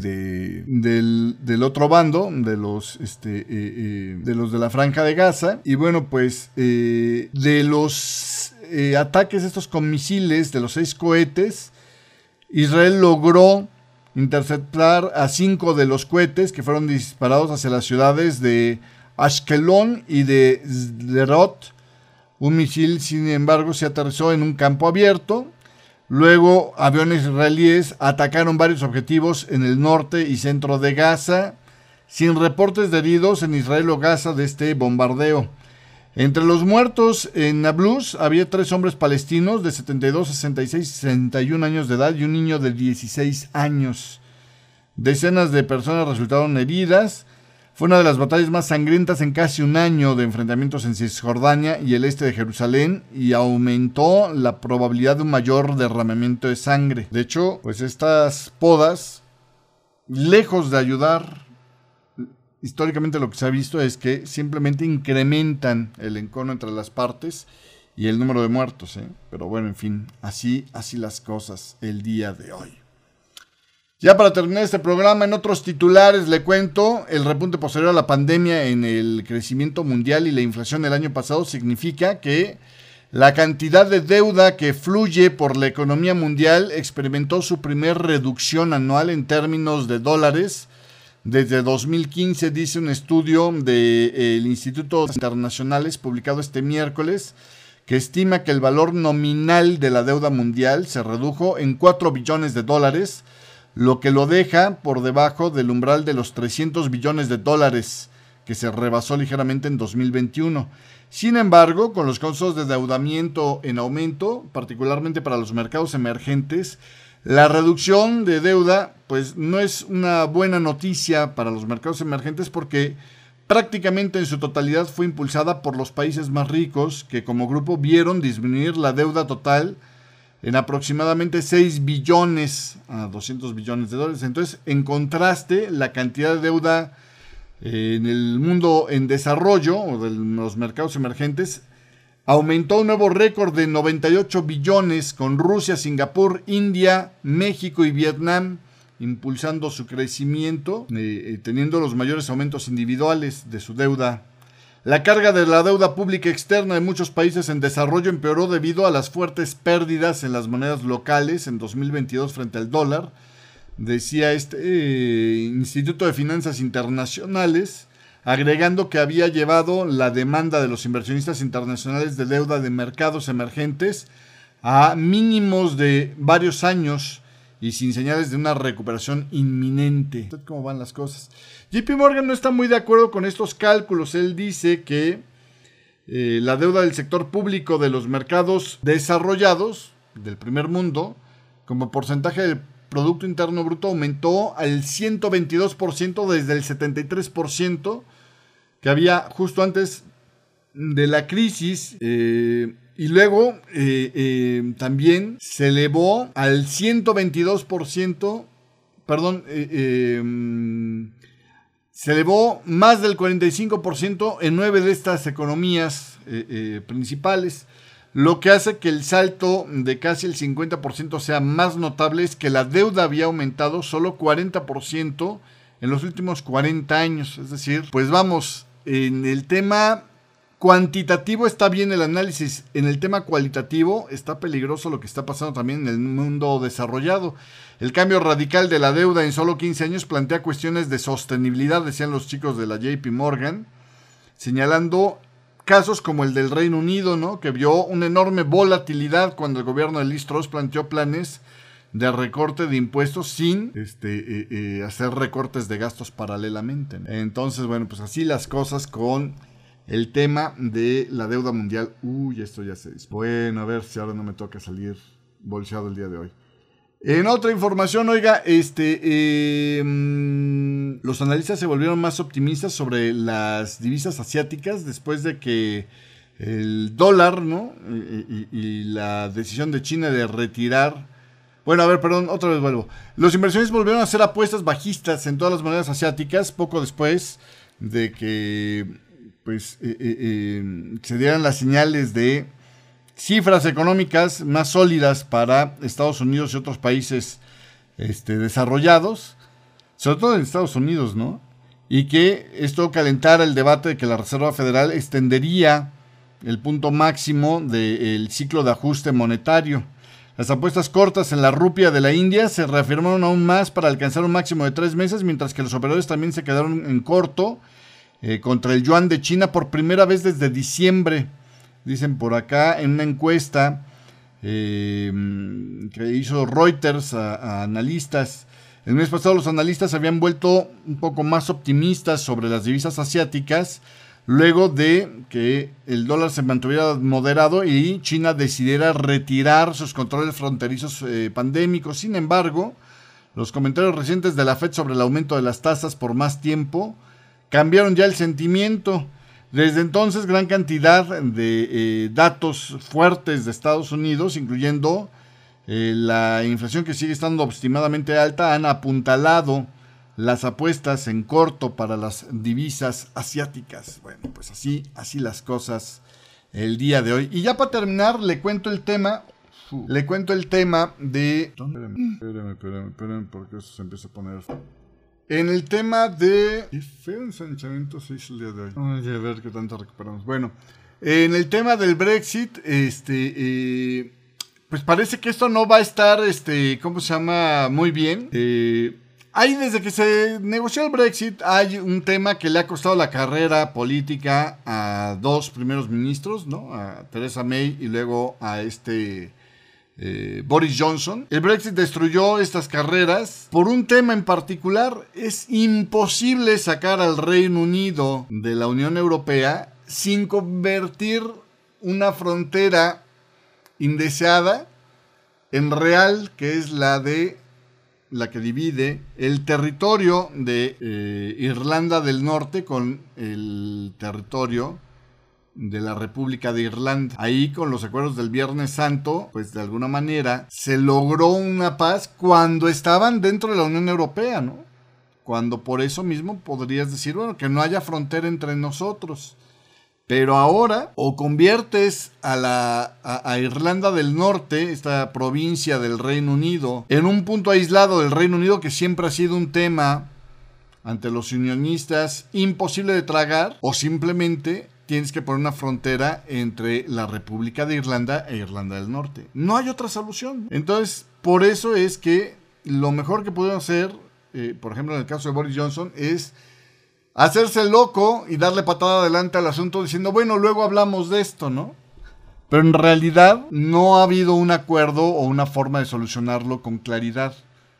del, otro bando, de los, este, de los de la franja de Gaza. Y bueno, pues de los ataques estos con misiles, de los seis cohetes, Israel logró interceptar a cinco de los cohetes que fueron disparados hacia las ciudades de Ashkelon y de Zerot un misil, sin embargo, se aterrizó en un campo abierto. Luego, aviones israelíes atacaron varios objetivos en el norte y centro de Gaza, sin reportes de heridos en Israel o Gaza de este bombardeo. Entre los muertos en Nablus había tres hombres palestinos de 72, 66 y 61 años de edad y un niño de 16 años. Decenas de personas resultaron heridas. Fue una de las batallas más sangrientas en casi un año de enfrentamientos en Cisjordania y el este de Jerusalén y aumentó la probabilidad de un mayor derramamiento de sangre. De hecho, pues estas podas, lejos de ayudar, históricamente lo que se ha visto es que simplemente incrementan el encono entre las partes y el número de muertos. ¿eh? Pero bueno, en fin, así, así las cosas el día de hoy. Ya para terminar este programa, en otros titulares le cuento, el repunte posterior a la pandemia en el crecimiento mundial y la inflación del año pasado significa que la cantidad de deuda que fluye por la economía mundial experimentó su primer reducción anual en términos de dólares. Desde 2015 dice un estudio del Instituto de Internacionales publicado este miércoles que estima que el valor nominal de la deuda mundial se redujo en 4 billones de dólares lo que lo deja por debajo del umbral de los 300 billones de dólares, que se rebasó ligeramente en 2021. Sin embargo, con los costos de endeudamiento en aumento, particularmente para los mercados emergentes, la reducción de deuda pues no es una buena noticia para los mercados emergentes porque prácticamente en su totalidad fue impulsada por los países más ricos que como grupo vieron disminuir la deuda total en aproximadamente 6 billones a 200 billones de dólares. Entonces, en contraste, la cantidad de deuda eh, en el mundo en desarrollo o de los mercados emergentes aumentó un nuevo récord de 98 billones con Rusia, Singapur, India, México y Vietnam impulsando su crecimiento, eh, eh, teniendo los mayores aumentos individuales de su deuda la carga de la deuda pública externa de muchos países en desarrollo empeoró debido a las fuertes pérdidas en las monedas locales en 2022 frente al dólar, decía este eh, Instituto de Finanzas Internacionales, agregando que había llevado la demanda de los inversionistas internacionales de deuda de mercados emergentes a mínimos de varios años y sin señales de una recuperación inminente. ¿Cómo van las cosas? JP Morgan no está muy de acuerdo con estos cálculos. Él dice que eh, la deuda del sector público de los mercados desarrollados del primer mundo, como porcentaje del Producto Interno Bruto, aumentó al 122% desde el 73% que había justo antes de la crisis. Eh, y luego eh, eh, también se elevó al 122%, perdón, eh, se elevó más del 45% en nueve de estas economías principales. Lo que hace que el salto de casi el 50% sea más notable es que la deuda había aumentado solo 40% en los últimos 40 años. Es decir, pues vamos, en el tema cuantitativo está bien el análisis, en el tema cualitativo está peligroso lo que está pasando también en el mundo desarrollado. El cambio radical de la deuda en solo 15 años plantea cuestiones de sostenibilidad, decían los chicos de la JP Morgan, señalando casos como el del Reino Unido, ¿no? que vio una enorme volatilidad cuando el gobierno de Liz Truss planteó planes de recorte de impuestos sin este, eh, eh, hacer recortes de gastos paralelamente. Entonces, bueno, pues así las cosas con el tema de la deuda mundial. Uy, esto ya se dice. Bueno, a ver si ahora no me toca salir bolseado el día de hoy. En otra información, oiga, este, em, los analistas se volvieron más optimistas sobre las divisas asiáticas después de que el dólar, ¿no? Y, la decisión de China de retirar. Bueno, a ver, perdón, otra vez vuelvo. Los inversiones volvieron a hacer apuestas bajistas en todas las monedas asiáticas poco después de que, pues, eh, eh, em, se dieran las señales de cifras económicas más sólidas para Estados Unidos y otros países este, desarrollados, sobre todo en Estados Unidos, ¿no? Y que esto calentara el debate de que la Reserva Federal extendería el punto máximo del ciclo de ajuste monetario. Las apuestas cortas en la rupia de la India se reafirmaron aún más para alcanzar un máximo de tres meses, mientras que los operadores también se quedaron en corto eh, contra el yuan de China por primera vez desde diciembre Dicen por acá en una encuesta eh, que hizo Reuters a, analistas. El mes pasado los analistas habían vuelto un poco más optimistas sobre las divisas asiáticas luego de que el dólar se mantuviera moderado y China decidiera retirar sus controles fronterizos eh, pandémicos. Sin embargo, los comentarios recientes de la Fed sobre el aumento de las tasas por más tiempo cambiaron ya el sentimiento. Desde entonces, gran cantidad de eh, datos fuertes de Estados Unidos, incluyendo eh, la inflación que sigue estando estimadamente alta, han apuntalado las apuestas en corto para las divisas asiáticas. Bueno, pues así, así las cosas el día de hoy. Y ya para terminar, le cuento el tema. Le cuento el tema de. Espérenme, espérenme, espérenme, porque eso se empieza a poner. En el tema de... Qué feo ensanchamiento se hizo el día de hoy. Vamos a ver qué tanto recuperamos. Bueno, en el tema del Brexit, este... Eh, pues parece que esto no va a estar, este, ¿cómo se llama? Muy bien. Eh, hay desde que se negoció el Brexit, hay un tema que le ha costado la carrera política a dos primeros ministros, ¿no? A Theresa May y luego a este eh, Boris Johnson. El Brexit destruyó estas carreras. Por un tema en particular, es imposible sacar al Reino Unido de la Unión Europea sin convertir una frontera indeseada en real, que es la de la que divide el territorio de eh, Irlanda del Norte con el territorio de la República de Irlanda. Ahí con los acuerdos del Viernes Santo, pues de alguna manera se logró una paz cuando estaban dentro de la Unión Europea, ¿no? Cuando por eso mismo podrías decir, bueno, que no haya frontera entre nosotros. Pero ahora o conviertes a, la, a, Irlanda del Norte, esta provincia del Reino Unido, en un punto aislado del Reino Unido que siempre ha sido un tema ante los unionistas imposible de tragar, o simplemente tienes que poner una frontera entre la República de Irlanda e Irlanda del Norte. No hay otra solución. Entonces, por eso es que lo mejor que pudieron hacer, eh, por ejemplo, en el caso de Boris Johnson, es hacerse loco y darle patada adelante al asunto diciendo, bueno, luego hablamos de esto, ¿no? Pero en realidad no ha habido un acuerdo o una forma de solucionarlo con claridad.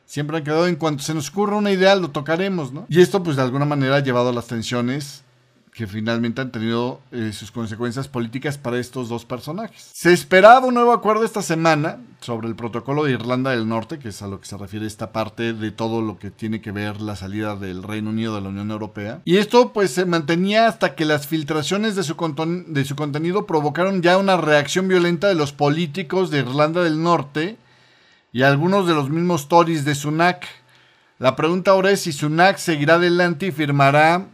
Siempre han quedado en cuanto se nos ocurra una idea, lo tocaremos, ¿no? Y esto, pues de alguna manera ha llevado a las tensiones que finalmente han tenido eh, sus consecuencias políticas para estos dos personajes. Se esperaba un nuevo acuerdo esta semana sobre el protocolo de Irlanda del Norte, que es a lo que se refiere esta parte de todo lo que tiene que ver la salida del Reino Unido de la Unión Europea. Y esto pues se mantenía hasta que las filtraciones de su, de su contenido provocaron ya una reacción violenta de los políticos de Irlanda del Norte y algunos de los mismos Tories de Sunak. La pregunta ahora es si Sunak seguirá adelante y firmará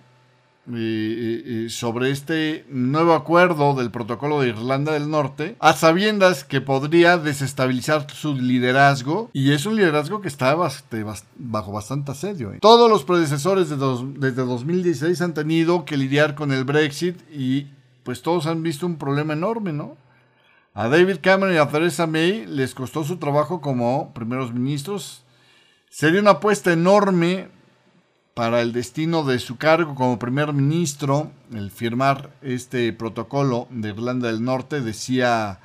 sobre este nuevo acuerdo del protocolo de Irlanda del Norte, a sabiendas que podría desestabilizar su liderazgo, y es un liderazgo que está bajo bastante asedio. ¿eh? Todos los predecesores de desde 2016 han tenido que lidiar con el Brexit y pues todos han visto un problema enorme, ¿no? A David Cameron y a Theresa May les costó su trabajo como primeros ministros. Sería una apuesta enorme para el destino de su cargo como primer ministro, el firmar este protocolo de Irlanda del Norte, decía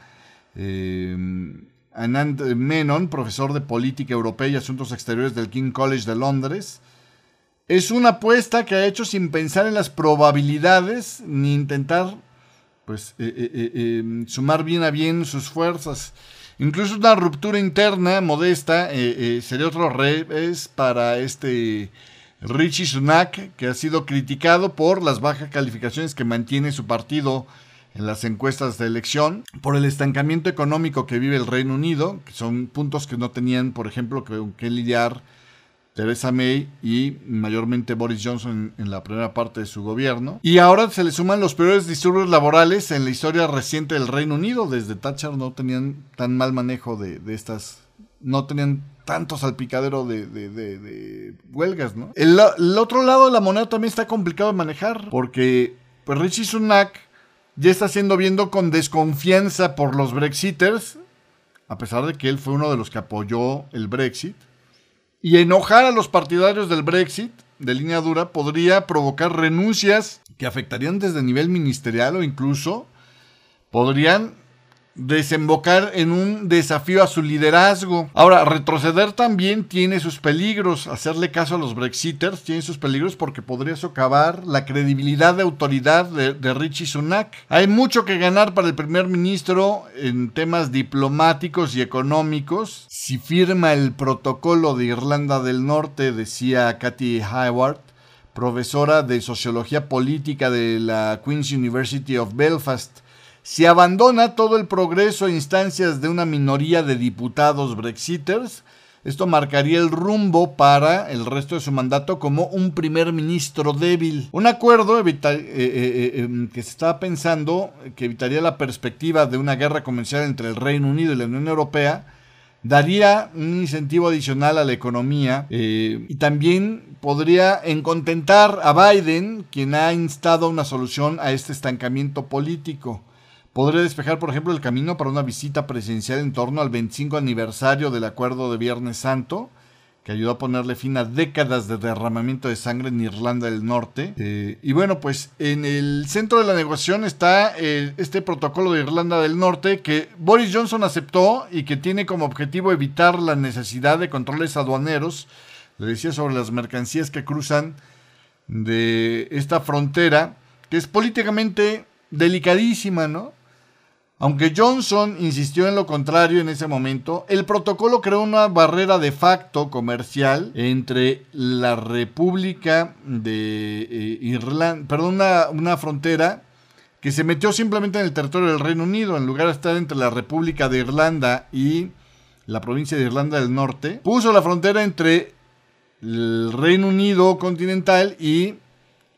eh, Anand Menon, profesor de política europea y asuntos exteriores del King College de Londres. Es una apuesta que ha hecho sin pensar en las probabilidades ni intentar pues, eh, eh, sumar bien a bien sus fuerzas. Incluso una ruptura interna modesta sería otro revés para este Richie Sunak, que ha sido criticado por las bajas calificaciones que mantiene su partido en las encuestas de elección, por el estancamiento económico que vive el Reino Unido, que son puntos que no tenían, por ejemplo, que, lidiar Theresa May y mayormente Boris Johnson en, la primera parte de su gobierno. Y ahora se le suman los peores disturbios laborales en la historia reciente del Reino Unido. Desde Thatcher no tenían tan mal manejo de estas, no tenían tanto salpicadero de, de, huelgas, ¿no? El, otro lado de la moneda también está complicado de manejar, porque pues Richie Sunak ya está siendo viendo con desconfianza por los Brexiters, a pesar de que él fue uno de los que apoyó el Brexit, y enojar a los partidarios del Brexit de línea dura podría provocar renuncias que afectarían desde nivel ministerial o incluso podrían desembocar en un desafío a su liderazgo. Ahora, retroceder también tiene sus peligros. Hacerle caso a los Brexiters tiene sus peligros porque podría socavar la credibilidad de autoridad de, Richie Sunak. Hay mucho que ganar para el primer ministro en temas diplomáticos y económicos. Si firma el protocolo de Irlanda del Norte, decía Cathy Hayward, profesora de Sociología Política de la Queen's University of Belfast, si abandona todo el progreso e instancias de una minoría de diputados brexiters, esto marcaría el rumbo para el resto de su mandato como un primer ministro débil. Un acuerdo eh, eh, eh, em, que se estaba pensando que evitaría la perspectiva de una guerra comercial entre el Reino Unido y la Unión Europea daría un incentivo adicional a la economía y también podría encontentar a Biden, quien ha instado una solución a este estancamiento político podría despejar, por ejemplo, el camino para una visita presidencial en torno al 25 aniversario del Acuerdo de Viernes Santo, que ayudó a ponerle fin a décadas de derramamiento de sangre en Irlanda del Norte. Eh, y bueno, pues en el centro de la negociación está eh, este protocolo de Irlanda del Norte que Boris Johnson aceptó y que tiene como objetivo evitar la necesidad de controles aduaneros, le decía sobre las mercancías que cruzan de esta frontera, que es políticamente delicadísima, ¿no? Aunque Johnson insistió en lo contrario en ese momento, el protocolo creó una barrera de facto comercial entre la República de eh, Irlanda, perdón, una, frontera que se metió simplemente en el territorio del Reino Unido, en lugar de estar entre la República de Irlanda y la provincia de Irlanda del Norte, puso la frontera entre el Reino Unido continental y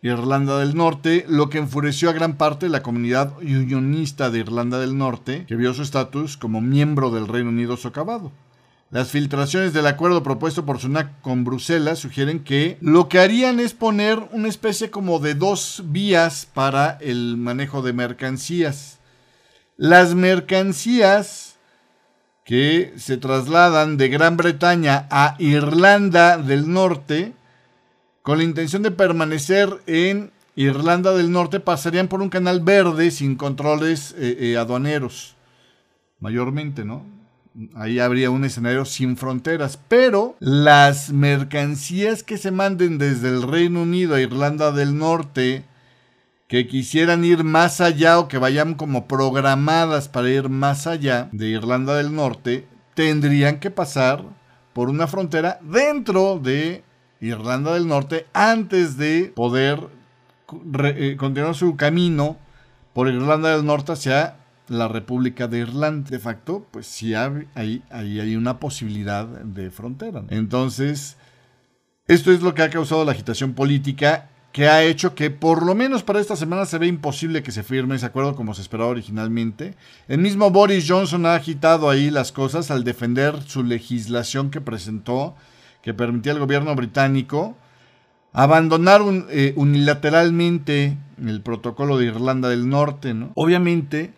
Irlanda del Norte, lo que enfureció a gran parte de la comunidad unionista de Irlanda del Norte, que vio su estatus como miembro del Reino Unido socavado. Las filtraciones del acuerdo propuesto por Sunak con Bruselas sugieren que lo que harían es poner una especie como de dos vías para el manejo de mercancías. Las mercancías que se trasladan de Gran Bretaña a Irlanda del Norte con la intención de permanecer en Irlanda del Norte, pasarían por un canal verde sin controles eh, eh, aduaneros, mayormente, ¿no? Ahí habría un escenario sin fronteras, pero las mercancías que se manden desde el Reino Unido a Irlanda del Norte, que quisieran ir más allá o que vayan como programadas para ir más allá de Irlanda del Norte, tendrían que pasar por una frontera dentro de Irlanda del Norte antes de poder eh, continuar su camino por Irlanda del Norte hacia la República de Irlanda. De facto, pues sí hay, ahí, hay una posibilidad de frontera. Entonces, esto es lo que ha causado la agitación política que ha hecho que por lo menos para esta semana se ve imposible que se firme ese acuerdo como se esperaba originalmente. El mismo Boris Johnson ha agitado ahí las cosas al defender su legislación que presentó, que permitía al gobierno británico abandonar eh, unilateralmente el protocolo de Irlanda del Norte. Obviamente,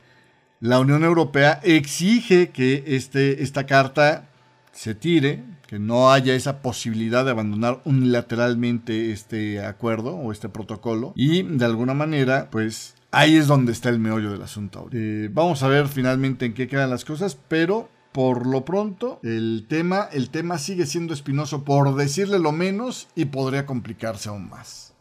la Unión Europea exige que este, esta carta se tire, que no haya esa posibilidad de abandonar unilateralmente este acuerdo o este protocolo. Y de alguna manera, pues ahí es donde está el meollo del asunto. Eh, vamos a ver finalmente en qué quedan las cosas, pero por lo pronto el tema, el tema sigue siendo espinoso por decirle lo menos y podría complicarse aún más.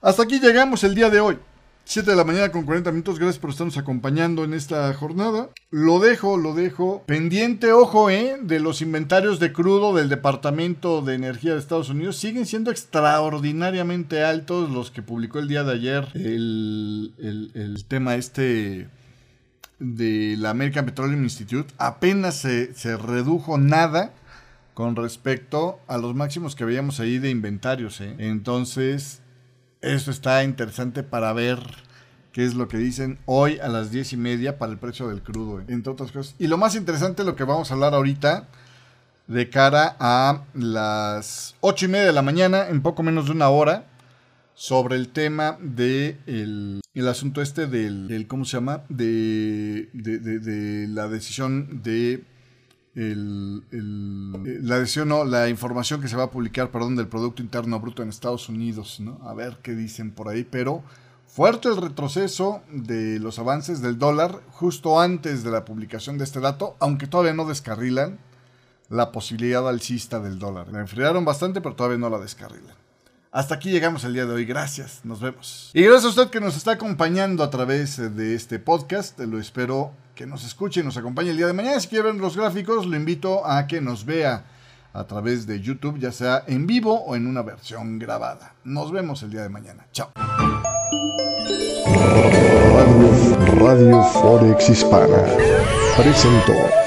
Hasta aquí llegamos el día de hoy. 7 de la mañana con 40 minutos. Gracias por estarnos acompañando en esta jornada. Lo dejo, lo dejo. Pendiente, ojo, ¿eh? De los inventarios de crudo del Departamento de Energía de Estados Unidos. Siguen siendo extraordinariamente altos los que publicó el día de ayer el, el, tema este de la American Petroleum Institute. Apenas se, se redujo nada con respecto a los máximos que veíamos ahí de inventarios. ¿eh? Entonces, eso está interesante para ver qué es lo que dicen hoy a las diez y media para el precio del crudo, entre otras cosas. Y lo más interesante, lo que vamos a hablar ahorita, de cara a las ocho y media de la mañana, en poco menos de una hora, sobre el tema de el, asunto este del, ¿cómo se llama? De, de la decisión de el, la decisión, no, la información que se va a publicar, perdón, del Producto Interno Bruto en Estados Unidos, ¿no? A ver qué dicen por ahí, pero fuerte el retroceso de los avances del dólar justo antes de la publicación de este dato, aunque todavía no descarrilan la posibilidad alcista del dólar. La enfriaron bastante, pero todavía no la descarrilan. Hasta aquí llegamos el día de hoy. Gracias. Nos vemos. Y gracias a usted que nos está acompañando a través de este podcast. Lo espero que nos escuche y nos acompañe el día de mañana. Si quiere ver los gráficos, lo invito a que nos vea a través de YouTube, ya sea en vivo o en una versión grabada. Nos vemos el día de mañana. Chao. Radio, Radio Forex Hispana presentó.